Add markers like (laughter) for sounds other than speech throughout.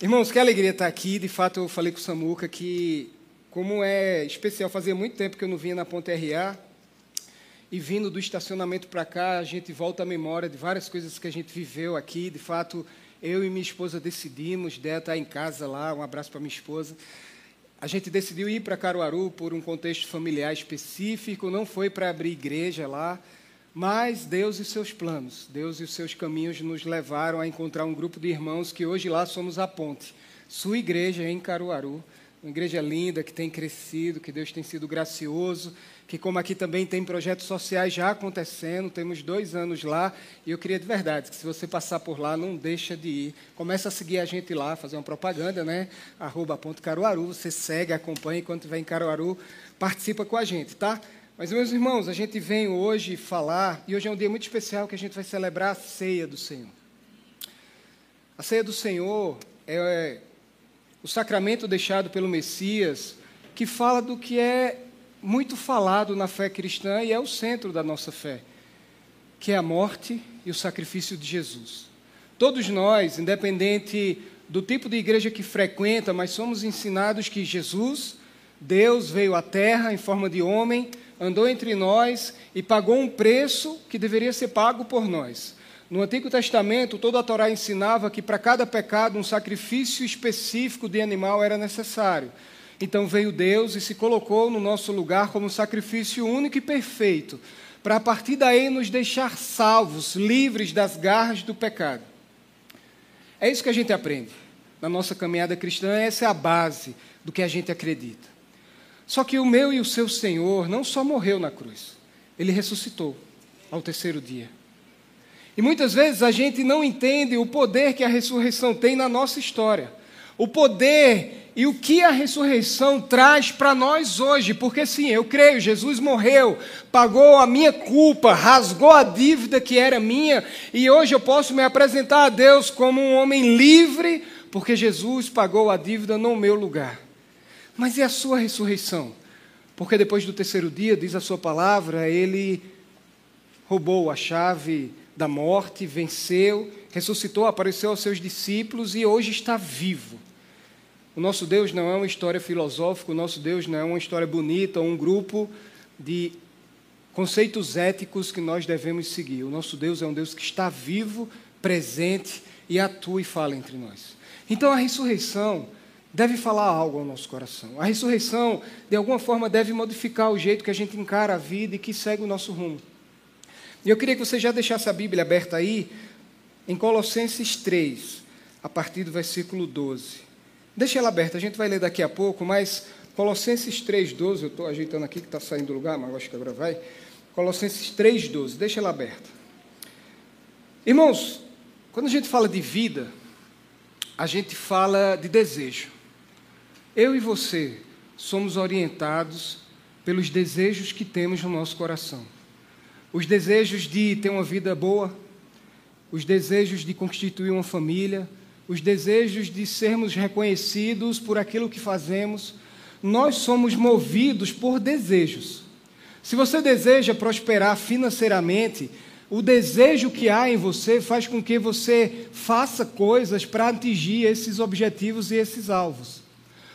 Irmãos, que alegria estar aqui. De fato, eu falei com o Samuca que, como é especial, fazia muito tempo que eu não vinha na Ponte RA. E vindo do estacionamento para cá, a gente volta à memória de várias coisas que a gente viveu aqui. De fato, eu e minha esposa decidimos, Dé está em casa lá, um abraço para minha esposa. A gente decidiu ir para Caruaru por um contexto familiar específico, não foi para abrir igreja lá, mas Deus e seus planos, Deus e os seus caminhos nos levaram a encontrar um grupo de irmãos que hoje lá somos a ponte. Sua igreja em Caruaru, uma igreja linda que tem crescido, que Deus tem sido gracioso, que como aqui também tem projetos sociais já acontecendo, temos dois anos lá, e eu queria de verdade que se você passar por lá, não deixa de ir. Começa a seguir a gente lá, fazer uma propaganda, né? Arroba ponto Caruaru, você segue, acompanha, enquanto estiver em Caruaru, participa com a gente, tá? Mas, meus irmãos, a gente vem hoje falar, e hoje é um dia muito especial que a gente vai celebrar a ceia do Senhor. A ceia do Senhor é o sacramento deixado pelo Messias, que fala do que é muito falado na fé cristã e é o centro da nossa fé, que é a morte e o sacrifício de Jesus. Todos nós, independente do tipo de igreja que frequenta, mas somos ensinados que Jesus, Deus, veio à terra em forma de homem andou entre nós e pagou um preço que deveria ser pago por nós. No Antigo Testamento, toda a Torá ensinava que para cada pecado um sacrifício específico de animal era necessário. Então veio Deus e se colocou no nosso lugar como sacrifício único e perfeito, para a partir daí nos deixar salvos, livres das garras do pecado. É isso que a gente aprende na nossa caminhada cristã, essa é a base do que a gente acredita. Só que o meu e o seu Senhor não só morreu na cruz, ele ressuscitou ao terceiro dia. E muitas vezes a gente não entende o poder que a ressurreição tem na nossa história. O poder e o que a ressurreição traz para nós hoje, porque sim, eu creio, Jesus morreu, pagou a minha culpa, rasgou a dívida que era minha, e hoje eu posso me apresentar a Deus como um homem livre, porque Jesus pagou a dívida no meu lugar. Mas e a sua ressurreição? Porque depois do terceiro dia, diz a sua palavra, ele roubou a chave da morte, venceu, ressuscitou, apareceu aos seus discípulos e hoje está vivo. O nosso Deus não é uma história filosófica, o nosso Deus não é uma história bonita, um grupo de conceitos éticos que nós devemos seguir. O nosso Deus é um Deus que está vivo, presente e atua e fala entre nós. Então a ressurreição deve falar algo ao nosso coração. A ressurreição, de alguma forma, deve modificar o jeito que a gente encara a vida e que segue o nosso rumo. E eu queria que você já deixasse a Bíblia aberta aí, em Colossenses 3, a partir do versículo 12. Deixa ela aberta, a gente vai ler daqui a pouco, mas Colossenses 3, 12, eu estou ajeitando aqui que está saindo do lugar, mas acho que agora vai. Colossenses 3, 12, deixa ela aberta. Irmãos, quando a gente fala de vida, a gente fala de desejo. Eu e você somos orientados pelos desejos que temos no nosso coração. Os desejos de ter uma vida boa, os desejos de constituir uma família, os desejos de sermos reconhecidos por aquilo que fazemos. Nós somos movidos por desejos. Se você deseja prosperar financeiramente, o desejo que há em você faz com que você faça coisas para atingir esses objetivos e esses alvos.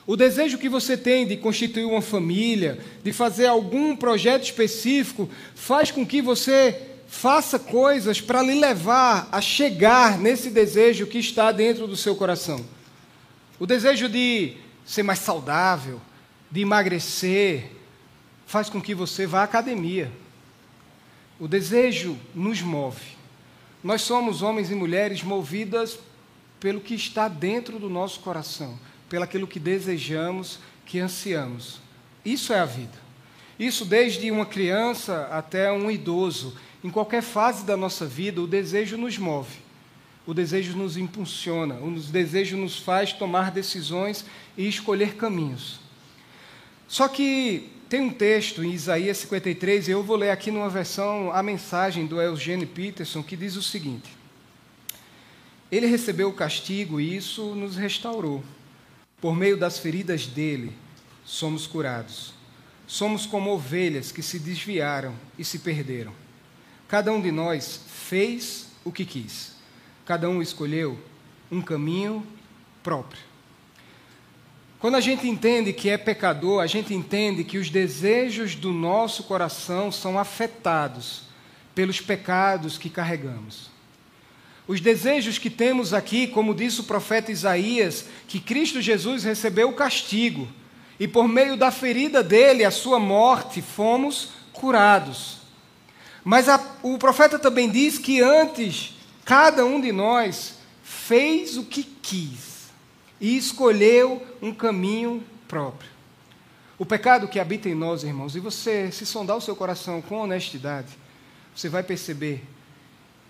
O desejo que você tem de constituir uma família, de fazer algum projeto específico, faz com que você faça coisas para lhe levar a chegar nesse desejo que está dentro do seu coração. O desejo de ser mais saudável, de emagrecer, faz com que você vá à academia. O desejo nos move. Nós somos homens e mulheres movidas pelo que está dentro do nosso coração pelo aquilo que desejamos, que ansiamos. Isso é a vida. Isso desde uma criança até um idoso. Em qualquer fase da nossa vida, o desejo nos move. O desejo nos impulsiona, o desejo nos faz tomar decisões e escolher caminhos. Só que tem um texto em Isaías 53, e eu vou ler aqui numa versão a mensagem do Eugene Peterson, que diz o seguinte: Ele recebeu o castigo e isso nos restaurou. Por meio das feridas dele, somos curados. Somos como ovelhas que se desviaram e se perderam. Cada um de nós fez o que quis. Cada um escolheu um caminho próprio. Quando a gente entende que é pecador, a gente entende que os desejos do nosso coração são afetados pelos pecados que carregamos. Os desejos que temos aqui, como disse o profeta Isaías, que Cristo Jesus recebeu o castigo e por meio da ferida dele, a sua morte, fomos curados. Mas a, o profeta também diz que antes, cada um de nós fez o que quis e escolheu um caminho próprio. O pecado que habita em nós, irmãos, e você se sondar o seu coração com honestidade, você vai perceber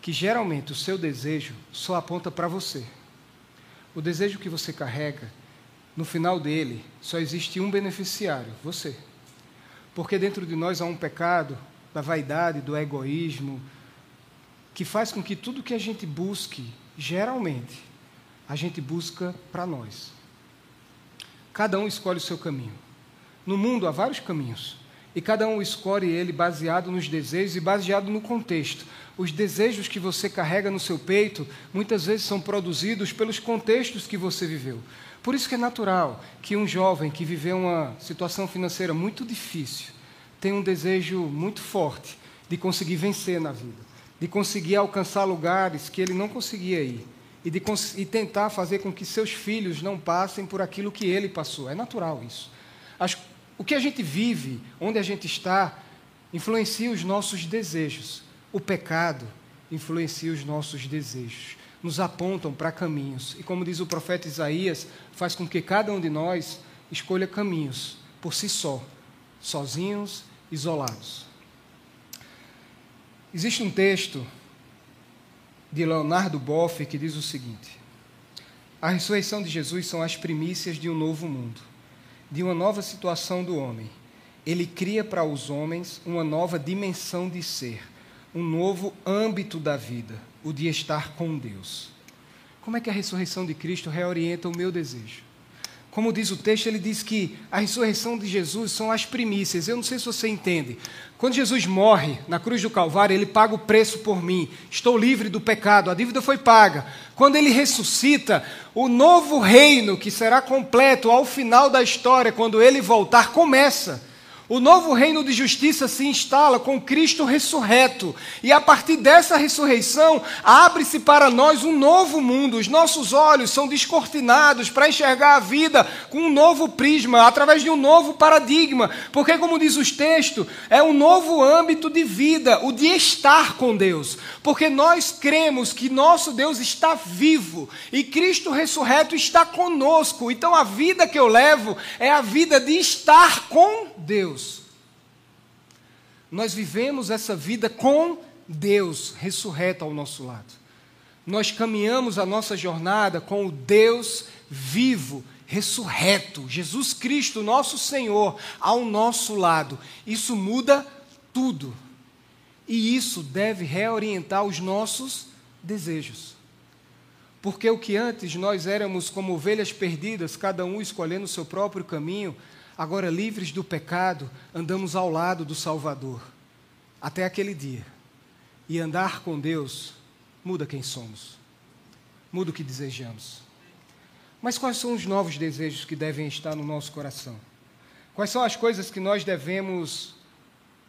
que geralmente o seu desejo só aponta para você. O desejo que você carrega, no final dele, só existe um beneficiário: você. Porque dentro de nós há um pecado da vaidade, do egoísmo, que faz com que tudo que a gente busque, geralmente, a gente busca para nós. Cada um escolhe o seu caminho. No mundo há vários caminhos. E cada um escolhe ele baseado nos desejos e baseado no contexto. Os desejos que você carrega no seu peito muitas vezes são produzidos pelos contextos que você viveu. Por isso que é natural que um jovem que viveu uma situação financeira muito difícil tenha um desejo muito forte de conseguir vencer na vida, de conseguir alcançar lugares que ele não conseguia ir e de e tentar fazer com que seus filhos não passem por aquilo que ele passou. É natural isso. As o que a gente vive, onde a gente está, influencia os nossos desejos. O pecado influencia os nossos desejos, nos apontam para caminhos. E como diz o profeta Isaías, faz com que cada um de nós escolha caminhos por si só, sozinhos, isolados. Existe um texto de Leonardo Boff que diz o seguinte: A ressurreição de Jesus são as primícias de um novo mundo de uma nova situação do homem. Ele cria para os homens uma nova dimensão de ser, um novo âmbito da vida, o de estar com Deus. Como é que a ressurreição de Cristo reorienta o meu desejo? Como diz o texto, ele diz que a ressurreição de Jesus são as primícias. Eu não sei se você entende. Quando Jesus morre na cruz do Calvário, ele paga o preço por mim. Estou livre do pecado, a dívida foi paga. Quando ele ressuscita, o novo reino que será completo ao final da história, quando ele voltar, começa. O novo reino de justiça se instala com Cristo ressurreto, e a partir dessa ressurreição, abre-se para nós um novo mundo. Os nossos olhos são descortinados para enxergar a vida com um novo prisma, através de um novo paradigma, porque, como diz os textos, é um novo âmbito de vida, o de estar com Deus, porque nós cremos que nosso Deus está vivo e Cristo ressurreto está conosco. Então, a vida que eu levo é a vida de estar com Deus. Nós vivemos essa vida com Deus ressurreto ao nosso lado. Nós caminhamos a nossa jornada com o Deus vivo, ressurreto, Jesus Cristo, nosso Senhor, ao nosso lado. Isso muda tudo. E isso deve reorientar os nossos desejos. Porque o que antes nós éramos como ovelhas perdidas, cada um escolhendo o seu próprio caminho, Agora, livres do pecado, andamos ao lado do Salvador, até aquele dia. E andar com Deus muda quem somos, muda o que desejamos. Mas quais são os novos desejos que devem estar no nosso coração? Quais são as coisas que nós devemos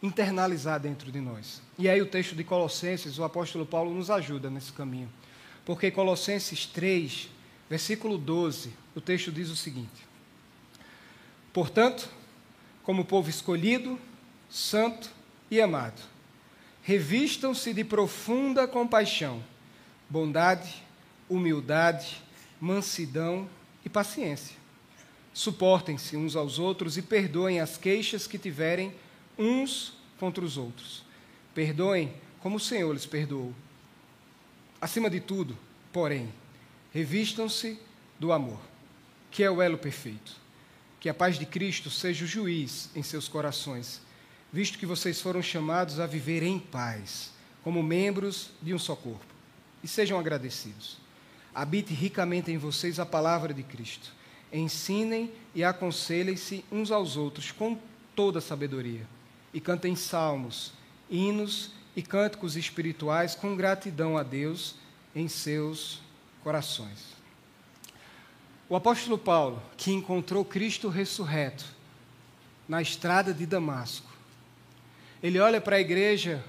internalizar dentro de nós? E aí, o texto de Colossenses, o apóstolo Paulo nos ajuda nesse caminho. Porque Colossenses 3, versículo 12, o texto diz o seguinte: Portanto, como povo escolhido, santo e amado, revistam-se de profunda compaixão, bondade, humildade, mansidão e paciência. Suportem-se uns aos outros e perdoem as queixas que tiverem uns contra os outros. Perdoem como o Senhor lhes perdoou. Acima de tudo, porém, revistam-se do amor, que é o elo perfeito que a paz de Cristo seja o juiz em seus corações, visto que vocês foram chamados a viver em paz, como membros de um só corpo. E sejam agradecidos. Habite ricamente em vocês a palavra de Cristo. Ensinem e aconselhem-se uns aos outros com toda sabedoria. E cantem salmos, hinos e cânticos espirituais com gratidão a Deus em seus corações. O apóstolo Paulo, que encontrou Cristo ressurreto na estrada de Damasco, ele olha para a igreja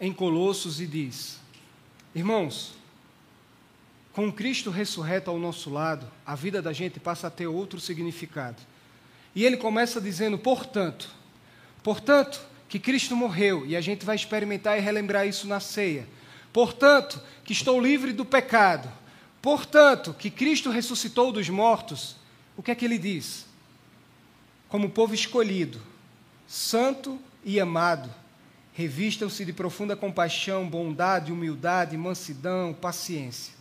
em Colossos e diz: Irmãos, com Cristo ressurreto ao nosso lado, a vida da gente passa a ter outro significado. E ele começa dizendo: portanto, portanto, que Cristo morreu, e a gente vai experimentar e relembrar isso na ceia. Portanto, que estou livre do pecado. Portanto, que Cristo ressuscitou dos mortos. O que é que ele diz? Como povo escolhido, santo e amado, revistam-se de profunda compaixão, bondade, humildade, mansidão, paciência.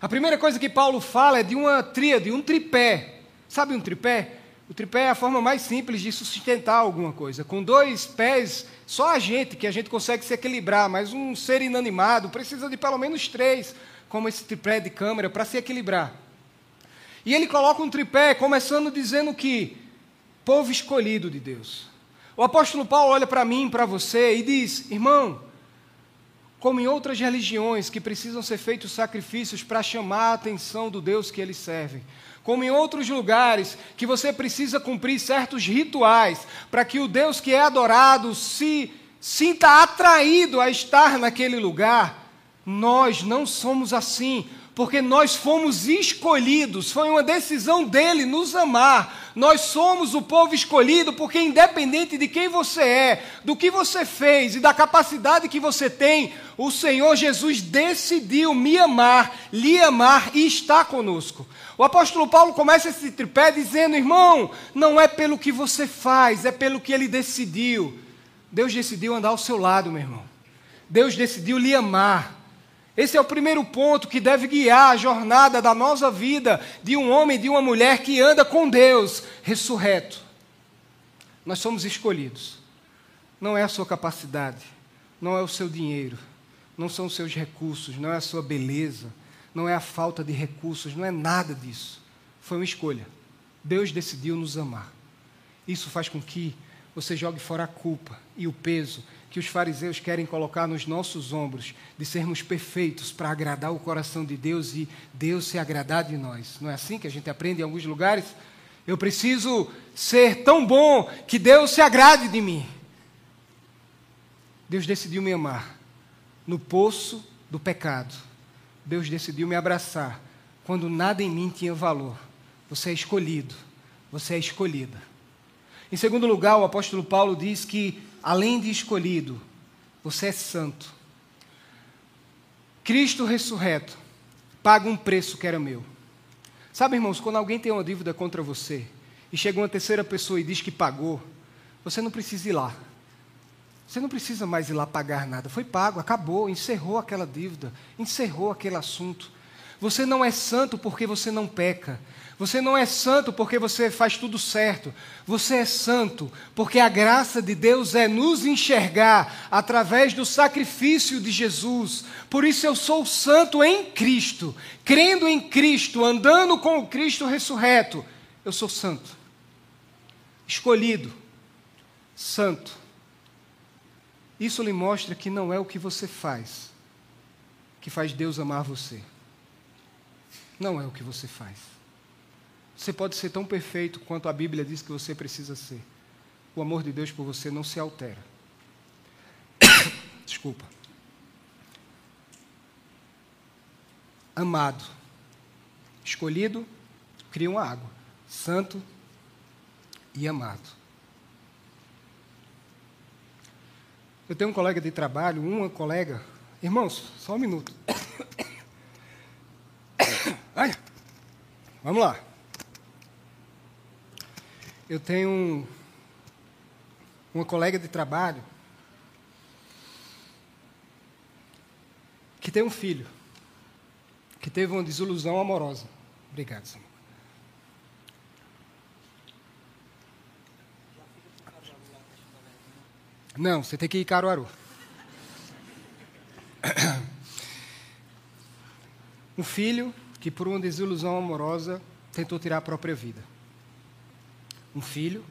A primeira coisa que Paulo fala é de uma tríade, um tripé. Sabe um tripé? O tripé é a forma mais simples de sustentar alguma coisa. Com dois pés, só a gente, que a gente consegue se equilibrar, mas um ser inanimado precisa de pelo menos três, como esse tripé de câmera, para se equilibrar. E ele coloca um tripé, começando dizendo que povo escolhido de Deus. O apóstolo Paulo olha para mim, para você, e diz: irmão, como em outras religiões que precisam ser feitos sacrifícios para chamar a atenção do Deus que eles servem, como em outros lugares que você precisa cumprir certos rituais para que o Deus que é adorado se sinta atraído a estar naquele lugar, nós não somos assim porque nós fomos escolhidos, foi uma decisão dele nos amar. Nós somos o povo escolhido, porque independente de quem você é, do que você fez e da capacidade que você tem, o Senhor Jesus decidiu me amar, lhe amar e está conosco. O apóstolo Paulo começa esse tripé dizendo: irmão, não é pelo que você faz, é pelo que ele decidiu. Deus decidiu andar ao seu lado, meu irmão. Deus decidiu lhe amar. Esse é o primeiro ponto que deve guiar a jornada da nossa vida de um homem e de uma mulher que anda com Deus ressurreto. Nós somos escolhidos. Não é a sua capacidade, não é o seu dinheiro, não são os seus recursos, não é a sua beleza, não é a falta de recursos, não é nada disso. Foi uma escolha. Deus decidiu nos amar. Isso faz com que você jogue fora a culpa e o peso que os fariseus querem colocar nos nossos ombros, de sermos perfeitos para agradar o coração de Deus e Deus se agradar de nós. Não é assim que a gente aprende em alguns lugares? Eu preciso ser tão bom que Deus se agrade de mim. Deus decidiu me amar no poço do pecado. Deus decidiu me abraçar quando nada em mim tinha valor. Você é escolhido, você é escolhida. Em segundo lugar, o apóstolo Paulo diz que além de escolhido, você é santo. Cristo ressurreto paga um preço que era meu. Sabe, irmãos, quando alguém tem uma dívida contra você e chega uma terceira pessoa e diz que pagou, você não precisa ir lá. Você não precisa mais ir lá pagar nada. Foi pago, acabou, encerrou aquela dívida, encerrou aquele assunto. Você não é santo porque você não peca. Você não é santo porque você faz tudo certo. Você é santo porque a graça de Deus é nos enxergar através do sacrifício de Jesus. Por isso eu sou santo em Cristo, crendo em Cristo, andando com o Cristo ressurreto. Eu sou santo. Escolhido, santo. Isso lhe mostra que não é o que você faz que faz Deus amar você. Não é o que você faz. Você pode ser tão perfeito quanto a Bíblia diz que você precisa ser. O amor de Deus por você não se altera. (coughs) Desculpa. Amado, escolhido, cria uma água. Santo e amado. Eu tenho um colega de trabalho, uma colega. Irmãos, só um minuto. Vamos lá. Eu tenho uma colega de trabalho que tem um filho que teve uma desilusão amorosa. Obrigado, Samuel. Não, você tem que ir Caruaru. (coughs) Um filho que, por uma desilusão amorosa, tentou tirar a própria vida um filho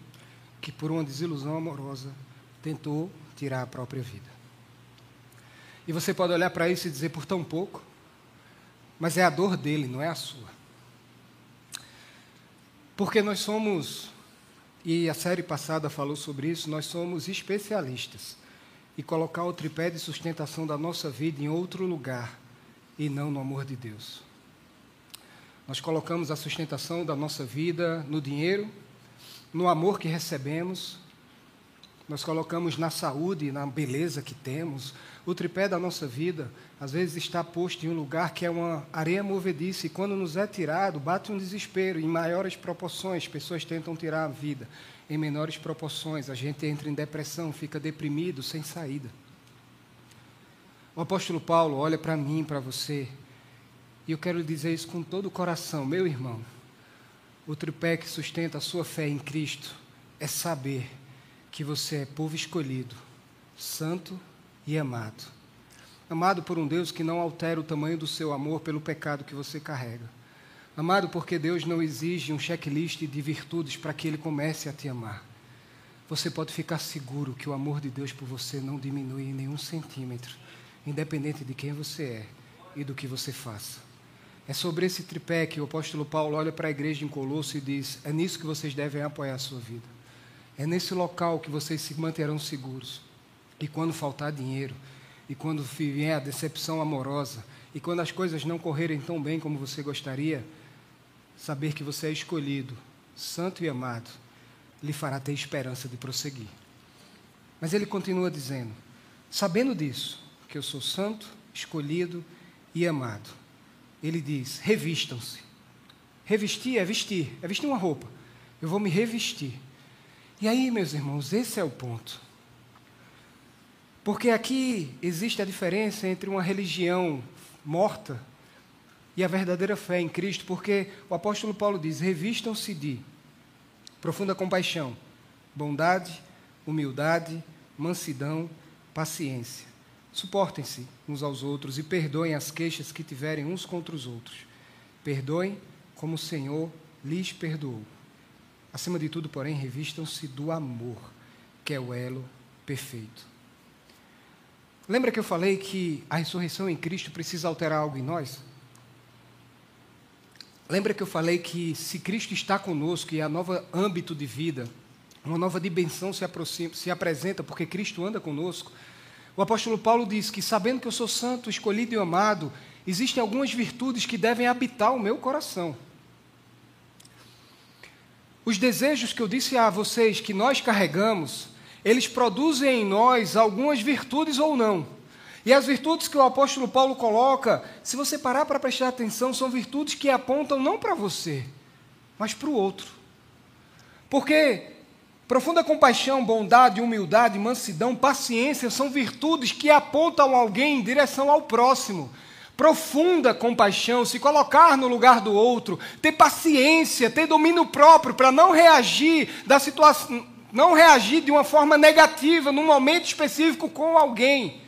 que, por uma desilusão amorosa, tentou tirar a própria vida. E você pode olhar para isso e dizer, por tão pouco, mas é a dor dele, não é a sua. Porque nós somos, e a série passada falou sobre isso, nós somos especialistas e colocar o tripé de sustentação da nossa vida em outro lugar e não no amor de Deus. Nós colocamos a sustentação da nossa vida no dinheiro, no amor que recebemos, nós colocamos na saúde, na beleza que temos. O tripé da nossa vida, às vezes, está posto em um lugar que é uma areia movediça, e quando nos é tirado, bate um desespero em maiores proporções. Pessoas tentam tirar a vida em menores proporções. A gente entra em depressão, fica deprimido, sem saída. O apóstolo Paulo olha para mim, para você, e eu quero dizer isso com todo o coração, meu irmão. O tripé que sustenta a sua fé em Cristo é saber que você é povo escolhido, santo e amado. Amado por um Deus que não altera o tamanho do seu amor pelo pecado que você carrega. Amado porque Deus não exige um checklist de virtudes para que Ele comece a te amar. Você pode ficar seguro que o amor de Deus por você não diminui em nenhum centímetro, independente de quem você é e do que você faça. É sobre esse tripé que o apóstolo Paulo olha para a igreja em Colosso e diz: é nisso que vocês devem apoiar a sua vida. É nesse local que vocês se manterão seguros. E quando faltar dinheiro, e quando vier a decepção amorosa, e quando as coisas não correrem tão bem como você gostaria, saber que você é escolhido, santo e amado, lhe fará ter esperança de prosseguir. Mas ele continua dizendo: sabendo disso, que eu sou santo, escolhido e amado, ele diz: revistam-se. Revestir é vestir, é vestir uma roupa. Eu vou me revestir. E aí, meus irmãos, esse é o ponto. Porque aqui existe a diferença entre uma religião morta e a verdadeira fé em Cristo, porque o apóstolo Paulo diz: revistam-se de profunda compaixão, bondade, humildade, mansidão, paciência. Suportem-se uns aos outros e perdoem as queixas que tiverem uns contra os outros. Perdoem como o Senhor lhes perdoou. Acima de tudo, porém, revistam-se do amor, que é o elo perfeito. Lembra que eu falei que a ressurreição em Cristo precisa alterar algo em nós? Lembra que eu falei que se Cristo está conosco e a nova âmbito de vida, uma nova dimensão se, aproxima, se apresenta porque Cristo anda conosco? O apóstolo Paulo diz que, sabendo que eu sou santo, escolhido e amado, existem algumas virtudes que devem habitar o meu coração. Os desejos que eu disse a vocês que nós carregamos, eles produzem em nós algumas virtudes ou não. E as virtudes que o apóstolo Paulo coloca, se você parar para prestar atenção, são virtudes que apontam não para você, mas para o outro. Porque profunda compaixão, bondade, humildade, mansidão, paciência são virtudes que apontam alguém em direção ao próximo. Profunda compaixão, se colocar no lugar do outro, ter paciência, ter domínio próprio para não reagir da situação, não reagir de uma forma negativa num momento específico com alguém.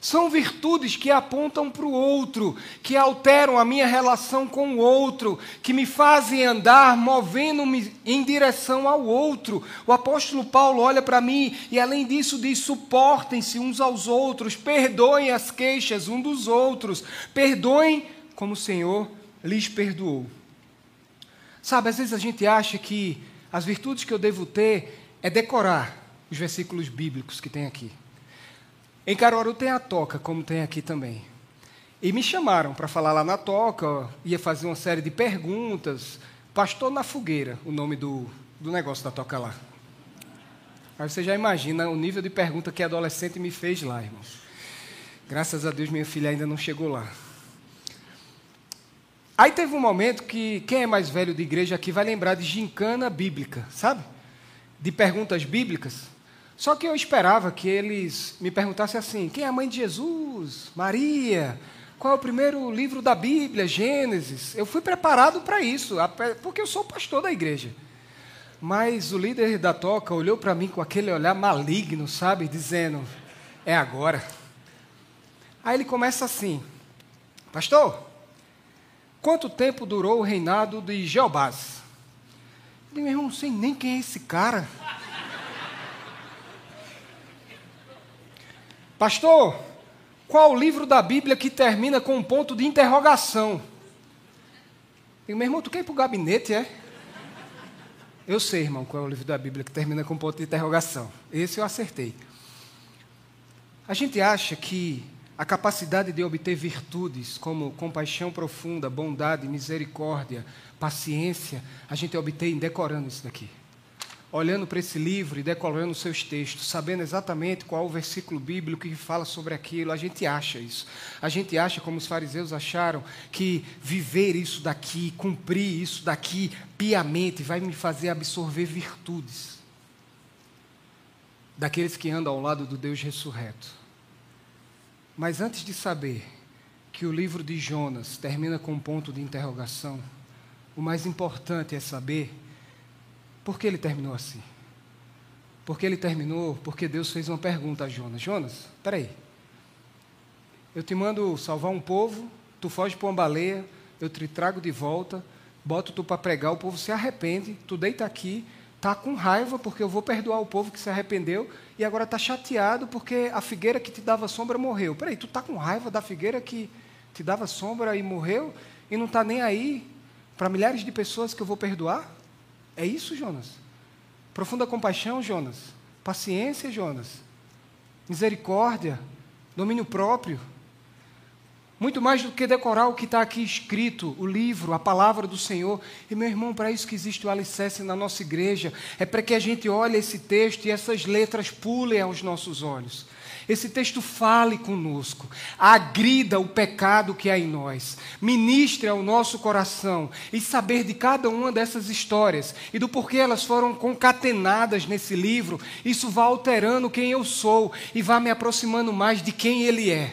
São virtudes que apontam para o outro, que alteram a minha relação com o outro, que me fazem andar movendo-me em direção ao outro. O apóstolo Paulo olha para mim e, além disso, diz: suportem-se uns aos outros, perdoem as queixas uns dos outros, perdoem como o Senhor lhes perdoou. Sabe, às vezes a gente acha que as virtudes que eu devo ter é decorar os versículos bíblicos que tem aqui. Em Caruaru tem a toca, como tem aqui também. E me chamaram para falar lá na toca, ia fazer uma série de perguntas. Pastor na Fogueira, o nome do, do negócio da toca lá. Aí você já imagina o nível de pergunta que a adolescente me fez lá, irmãos. Graças a Deus minha filha ainda não chegou lá. Aí teve um momento que quem é mais velho de igreja aqui vai lembrar de gincana bíblica, sabe? De perguntas bíblicas. Só que eu esperava que eles me perguntassem assim: quem é a mãe de Jesus? Maria? Qual é o primeiro livro da Bíblia? Gênesis. Eu fui preparado para isso, porque eu sou pastor da igreja. Mas o líder da toca olhou para mim com aquele olhar maligno, sabe? Dizendo: é agora. Aí ele começa assim: Pastor, quanto tempo durou o reinado de Jeobás? Eu meu irmão, não sei nem quem é esse cara. Pastor, qual o livro da Bíblia que termina com um ponto de interrogação? Eu, meu irmão, tu quer ir para o gabinete, é? Eu sei, irmão, qual é o livro da Bíblia que termina com ponto de interrogação. Esse eu acertei. A gente acha que a capacidade de obter virtudes como compaixão profunda, bondade, misericórdia, paciência, a gente obtém decorando isso daqui. Olhando para esse livro e decorando os seus textos, sabendo exatamente qual o versículo bíblico que fala sobre aquilo, a gente acha isso. A gente acha, como os fariseus acharam, que viver isso daqui, cumprir isso daqui piamente, vai me fazer absorver virtudes daqueles que andam ao lado do Deus ressurreto. Mas antes de saber que o livro de Jonas termina com um ponto de interrogação, o mais importante é saber por que ele terminou assim. Porque ele terminou porque Deus fez uma pergunta a Jonas: Jonas, peraí. Eu te mando salvar um povo, tu foge para uma baleia, eu te trago de volta, boto tu para pregar, o povo se arrepende, tu deita aqui, Está com raiva porque eu vou perdoar o povo que se arrependeu e agora está chateado porque a figueira que te dava sombra morreu. Peraí, tu está com raiva da figueira que te dava sombra e morreu e não está nem aí para milhares de pessoas que eu vou perdoar? É isso, Jonas? Profunda compaixão, Jonas. Paciência, Jonas. Misericórdia. Domínio próprio. Muito mais do que decorar o que está aqui escrito, o livro, a palavra do Senhor. E, meu irmão, para isso que existe o alicerce na nossa igreja, é para que a gente olhe esse texto e essas letras pulem aos nossos olhos. Esse texto fale conosco, agrida o pecado que há em nós, ministre ao nosso coração e saber de cada uma dessas histórias e do porquê elas foram concatenadas nesse livro, isso vai alterando quem eu sou e vai me aproximando mais de quem Ele é.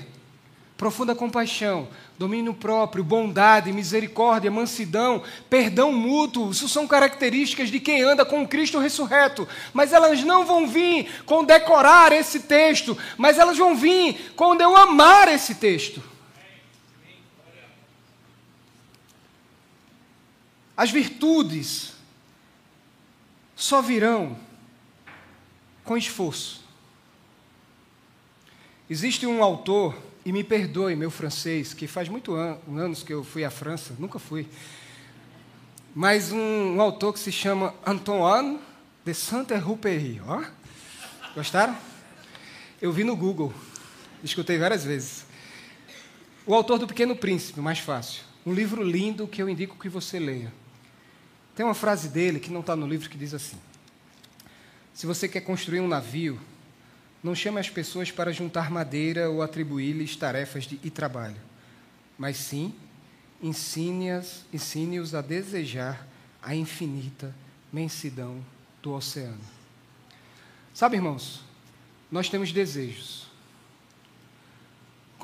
Profunda compaixão, domínio próprio, bondade, misericórdia, mansidão, perdão mútuo. Isso são características de quem anda com Cristo ressurreto. Mas elas não vão vir com decorar esse texto, mas elas vão vir quando eu amar esse texto. As virtudes só virão com esforço. Existe um autor e me perdoe, meu francês, que faz muitos an anos que eu fui à França, nunca fui. Mas um, um autor que se chama Antoine de Saint-Exupéry. Ó, gostaram? Eu vi no Google, escutei várias vezes. O autor do Pequeno Príncipe, mais fácil. Um livro lindo que eu indico que você leia. Tem uma frase dele que não está no livro que diz assim: Se você quer construir um navio, não chame as pessoas para juntar madeira ou atribuir-lhes tarefas de, e trabalho, mas sim ensine-os ensine a desejar a infinita mensidão do oceano. Sabe, irmãos, nós temos desejos.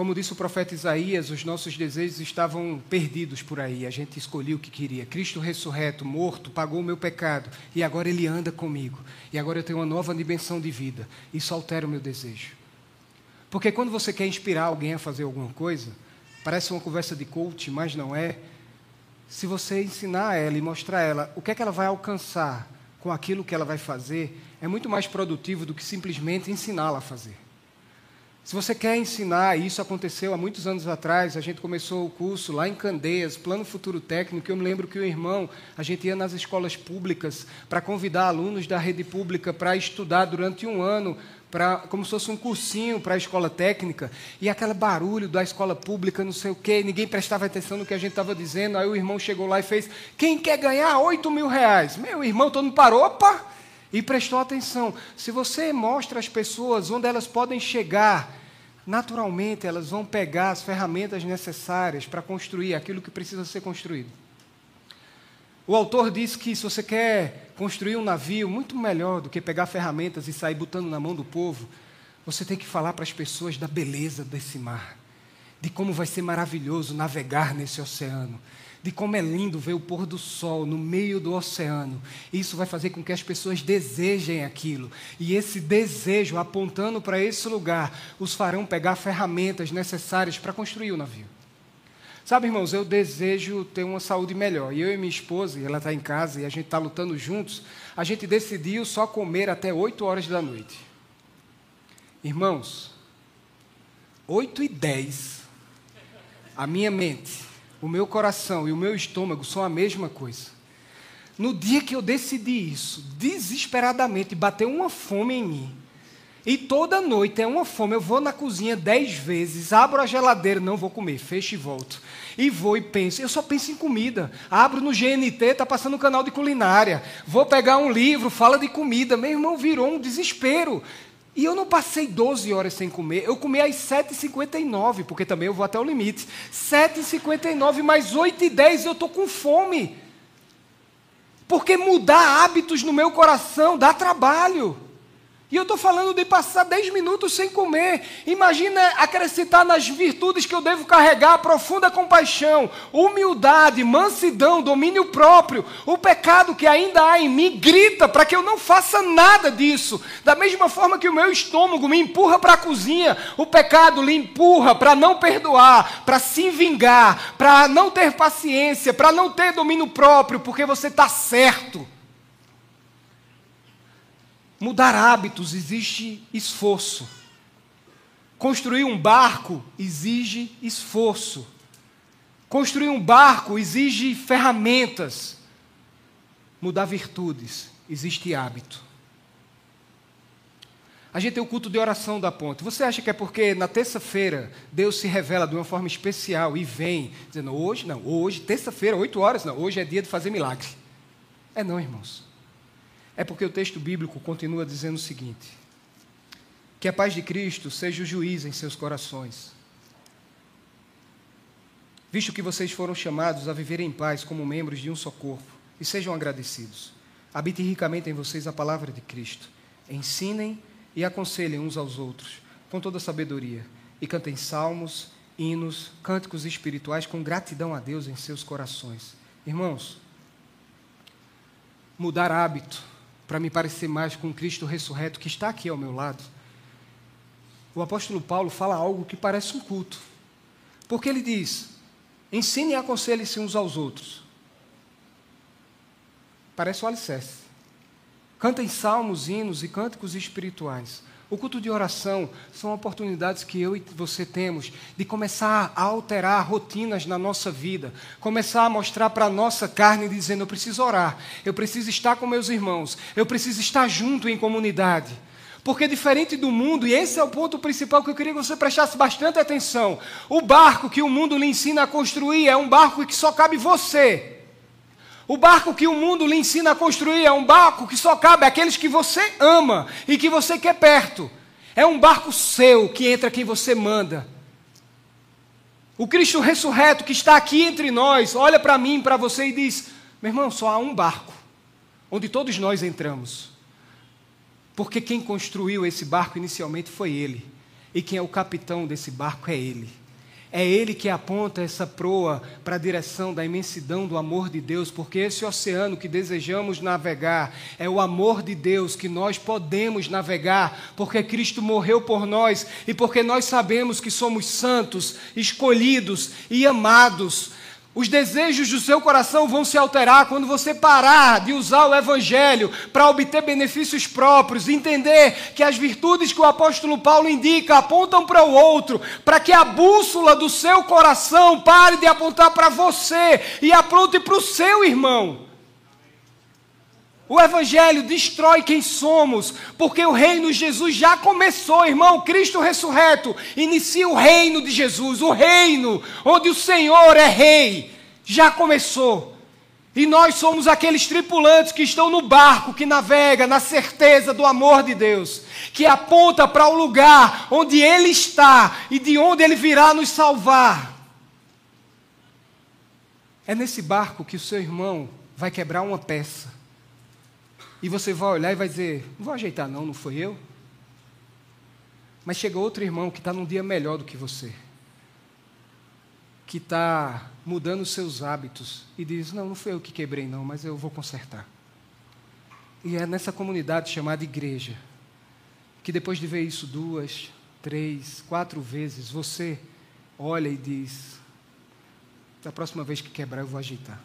Como disse o profeta Isaías, os nossos desejos estavam perdidos por aí. A gente escolheu o que queria. Cristo ressurreto, morto, pagou o meu pecado. E agora ele anda comigo. E agora eu tenho uma nova dimensão de vida. Isso altera o meu desejo. Porque quando você quer inspirar alguém a fazer alguma coisa, parece uma conversa de coach, mas não é. Se você ensinar ela e mostrar ela o que é que ela vai alcançar com aquilo que ela vai fazer, é muito mais produtivo do que simplesmente ensiná-la a fazer. Se você quer ensinar, isso aconteceu há muitos anos atrás, a gente começou o curso lá em Candeias, Plano Futuro Técnico, eu me lembro que o irmão, a gente ia nas escolas públicas para convidar alunos da rede pública para estudar durante um ano, pra, como se fosse um cursinho para a escola técnica, e aquele barulho da escola pública, não sei o quê, ninguém prestava atenção no que a gente estava dizendo, aí o irmão chegou lá e fez, quem quer ganhar 8 mil reais? Meu irmão, todo mundo parou, opa! E prestou atenção. Se você mostra às pessoas onde elas podem chegar, naturalmente elas vão pegar as ferramentas necessárias para construir aquilo que precisa ser construído. O autor diz que se você quer construir um navio, muito melhor do que pegar ferramentas e sair botando na mão do povo, você tem que falar para as pessoas da beleza desse mar, de como vai ser maravilhoso navegar nesse oceano, de como é lindo ver o pôr do sol no meio do oceano. Isso vai fazer com que as pessoas desejem aquilo. E esse desejo, apontando para esse lugar, os farão pegar ferramentas necessárias para construir o navio. Sabe, irmãos, eu desejo ter uma saúde melhor. E eu e minha esposa, ela está em casa e a gente está lutando juntos, a gente decidiu só comer até 8 horas da noite. Irmãos, 8 e 10, a minha mente o meu coração e o meu estômago são a mesma coisa. no dia que eu decidi isso, desesperadamente, bateu uma fome em mim. E toda noite é uma fome. Eu vou na cozinha dez vezes, abro a geladeira, não vou comer, fecho e volto. E vou e penso. Eu só penso em comida. Abro no GNT, está passando um canal de culinária. Vou pegar um livro, fala de comida. Meu irmão virou um desespero. E eu não passei 12 horas sem comer. Eu comi às 7h59, porque também eu vou até o limite. 7h59, mais 8h10 eu estou com fome. Porque mudar hábitos no meu coração dá trabalho. E eu estou falando de passar 10 minutos sem comer. Imagina acrescentar nas virtudes que eu devo carregar profunda compaixão, humildade, mansidão, domínio próprio. O pecado que ainda há em mim grita para que eu não faça nada disso. Da mesma forma que o meu estômago me empurra para a cozinha, o pecado lhe empurra para não perdoar, para se vingar, para não ter paciência, para não ter domínio próprio, porque você está certo. Mudar hábitos exige esforço. Construir um barco exige esforço. Construir um barco exige ferramentas. Mudar virtudes existe hábito. A gente tem o culto de oração da ponte. Você acha que é porque na terça-feira Deus se revela de uma forma especial e vem dizendo hoje? Não, hoje, terça-feira, oito horas, não, hoje é dia de fazer milagre. É não, irmãos. É porque o texto bíblico continua dizendo o seguinte: que a paz de Cristo seja o juiz em seus corações. Visto que vocês foram chamados a viver em paz como membros de um só corpo, e sejam agradecidos. Habite ricamente em vocês a palavra de Cristo. Ensinem e aconselhem uns aos outros, com toda sabedoria, e cantem salmos, hinos, cânticos espirituais com gratidão a Deus em seus corações. Irmãos, mudar hábito para me parecer mais com Cristo ressurreto que está aqui ao meu lado, o apóstolo Paulo fala algo que parece um culto. Porque ele diz: ensine e aconselhe-se uns aos outros. Parece o alicerce. Cantem salmos, hinos e cânticos espirituais. O culto de oração são oportunidades que eu e você temos de começar a alterar rotinas na nossa vida, começar a mostrar para a nossa carne dizendo: eu preciso orar, eu preciso estar com meus irmãos, eu preciso estar junto em comunidade. Porque diferente do mundo, e esse é o ponto principal que eu queria que você prestasse bastante atenção, o barco que o mundo lhe ensina a construir é um barco que só cabe você. O barco que o mundo lhe ensina a construir é um barco que só cabe àqueles que você ama e que você quer perto. É um barco seu que entra quem você manda. O Cristo ressurreto que está aqui entre nós, olha para mim, para você e diz: meu irmão, só há um barco onde todos nós entramos. Porque quem construiu esse barco inicialmente foi ele, e quem é o capitão desse barco é ele. É Ele que aponta essa proa para a direção da imensidão do amor de Deus, porque esse oceano que desejamos navegar é o amor de Deus que nós podemos navegar, porque Cristo morreu por nós e porque nós sabemos que somos santos, escolhidos e amados. Os desejos do seu coração vão se alterar quando você parar de usar o Evangelho para obter benefícios próprios, entender que as virtudes que o apóstolo Paulo indica apontam para o outro, para que a bússola do seu coração pare de apontar para você e aponte para o seu irmão. O Evangelho destrói quem somos, porque o reino de Jesus já começou, irmão. Cristo ressurreto inicia o reino de Jesus, o reino onde o Senhor é rei. Já começou. E nós somos aqueles tripulantes que estão no barco, que navega na certeza do amor de Deus, que aponta para o lugar onde Ele está e de onde Ele virá nos salvar. É nesse barco que o seu irmão vai quebrar uma peça e você vai olhar e vai dizer: Não vou ajeitar, não, não foi eu. Mas chega outro irmão que está num dia melhor do que você, que está mudando os seus hábitos e diz: Não, não foi eu que quebrei, não, mas eu vou consertar. E é nessa comunidade chamada igreja que depois de ver isso duas, três, quatro vezes, você olha e diz: Da próxima vez que quebrar, eu vou ajeitar.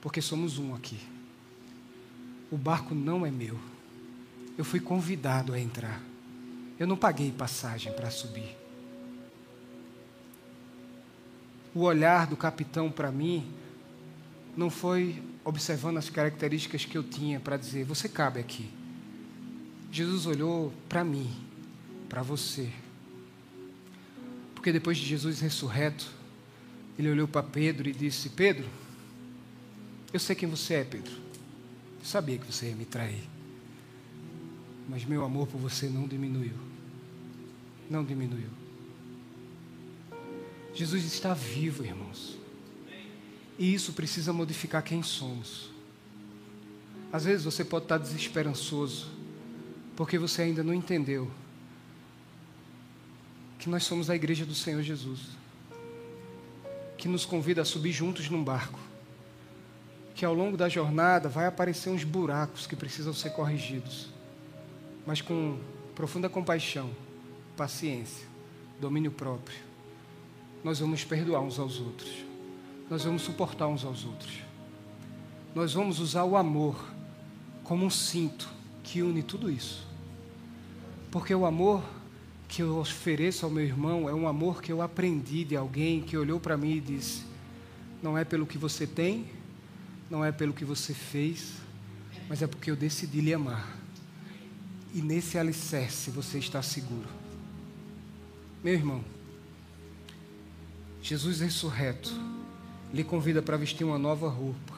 Porque somos um aqui o barco não é meu. Eu fui convidado a entrar. Eu não paguei passagem para subir. O olhar do capitão para mim não foi observando as características que eu tinha para dizer: você cabe aqui. Jesus olhou para mim, para você. Porque depois de Jesus ressurreto, ele olhou para Pedro e disse: Pedro, eu sei quem você é, Pedro. Eu sabia que você ia me trair. Mas meu amor por você não diminuiu. Não diminuiu. Jesus está vivo, irmãos. E isso precisa modificar quem somos. Às vezes você pode estar desesperançoso, porque você ainda não entendeu que nós somos a igreja do Senhor Jesus, que nos convida a subir juntos num barco, que ao longo da jornada vai aparecer uns buracos que precisam ser corrigidos, mas com profunda compaixão, paciência, domínio próprio, nós vamos perdoar uns aos outros nós vamos suportar uns aos outros. Nós vamos usar o amor como um cinto que une tudo isso. Porque o amor que eu ofereço ao meu irmão é um amor que eu aprendi de alguém que olhou para mim e disse: não é pelo que você tem, não é pelo que você fez, mas é porque eu decidi lhe amar. E nesse alicerce você está seguro. Meu irmão, Jesus ressurreto lhe convida para vestir uma nova roupa,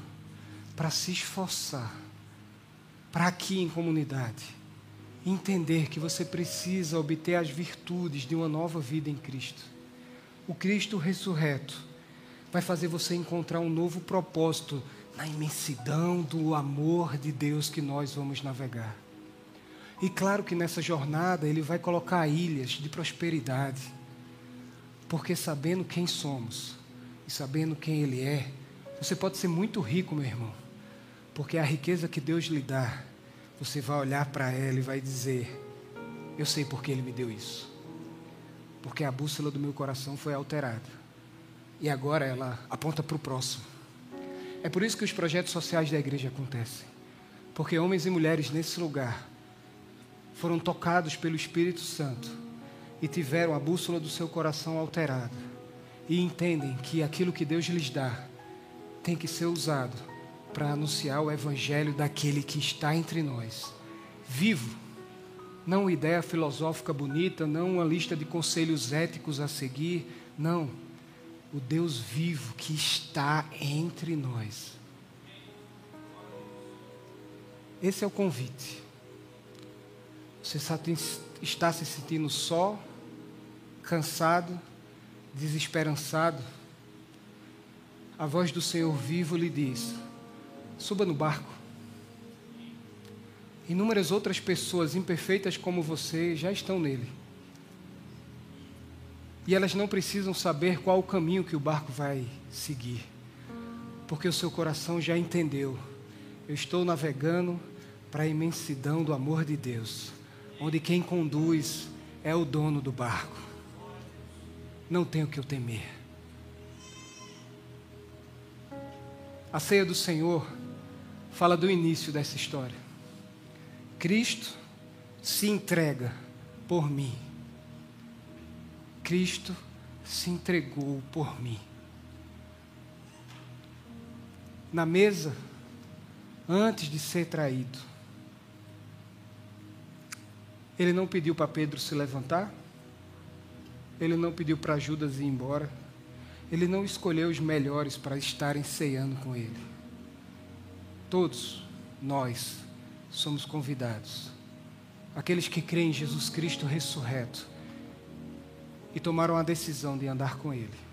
para se esforçar, para aqui em comunidade, entender que você precisa obter as virtudes de uma nova vida em Cristo. O Cristo ressurreto vai fazer você encontrar um novo propósito na imensidão do amor de Deus que nós vamos navegar. E claro que nessa jornada ele vai colocar ilhas de prosperidade, porque sabendo quem somos, e sabendo quem Ele é, você pode ser muito rico, meu irmão, porque a riqueza que Deus lhe dá, você vai olhar para ela e vai dizer: Eu sei porque Ele me deu isso. Porque a bússola do meu coração foi alterada. E agora ela aponta para o próximo. É por isso que os projetos sociais da igreja acontecem. Porque homens e mulheres nesse lugar foram tocados pelo Espírito Santo e tiveram a bússola do seu coração alterada e entendem que aquilo que Deus lhes dá tem que ser usado para anunciar o evangelho daquele que está entre nós, vivo. Não uma ideia filosófica bonita, não uma lista de conselhos éticos a seguir, não. O Deus vivo que está entre nós. Esse é o convite. Você está se sentindo só, cansado, desesperançado, a voz do Senhor vivo lhe diz: suba no barco. Inúmeras outras pessoas imperfeitas como você já estão nele. E elas não precisam saber qual o caminho que o barco vai seguir, porque o seu coração já entendeu. Eu estou navegando para a imensidão do amor de Deus, onde quem conduz é o dono do barco não tenho que eu temer. A ceia do Senhor fala do início dessa história. Cristo se entrega por mim. Cristo se entregou por mim. Na mesa, antes de ser traído, ele não pediu para Pedro se levantar? Ele não pediu para Judas ir embora. Ele não escolheu os melhores para estarem ceando com ele. Todos nós somos convidados. Aqueles que creem em Jesus Cristo ressurreto e tomaram a decisão de andar com Ele.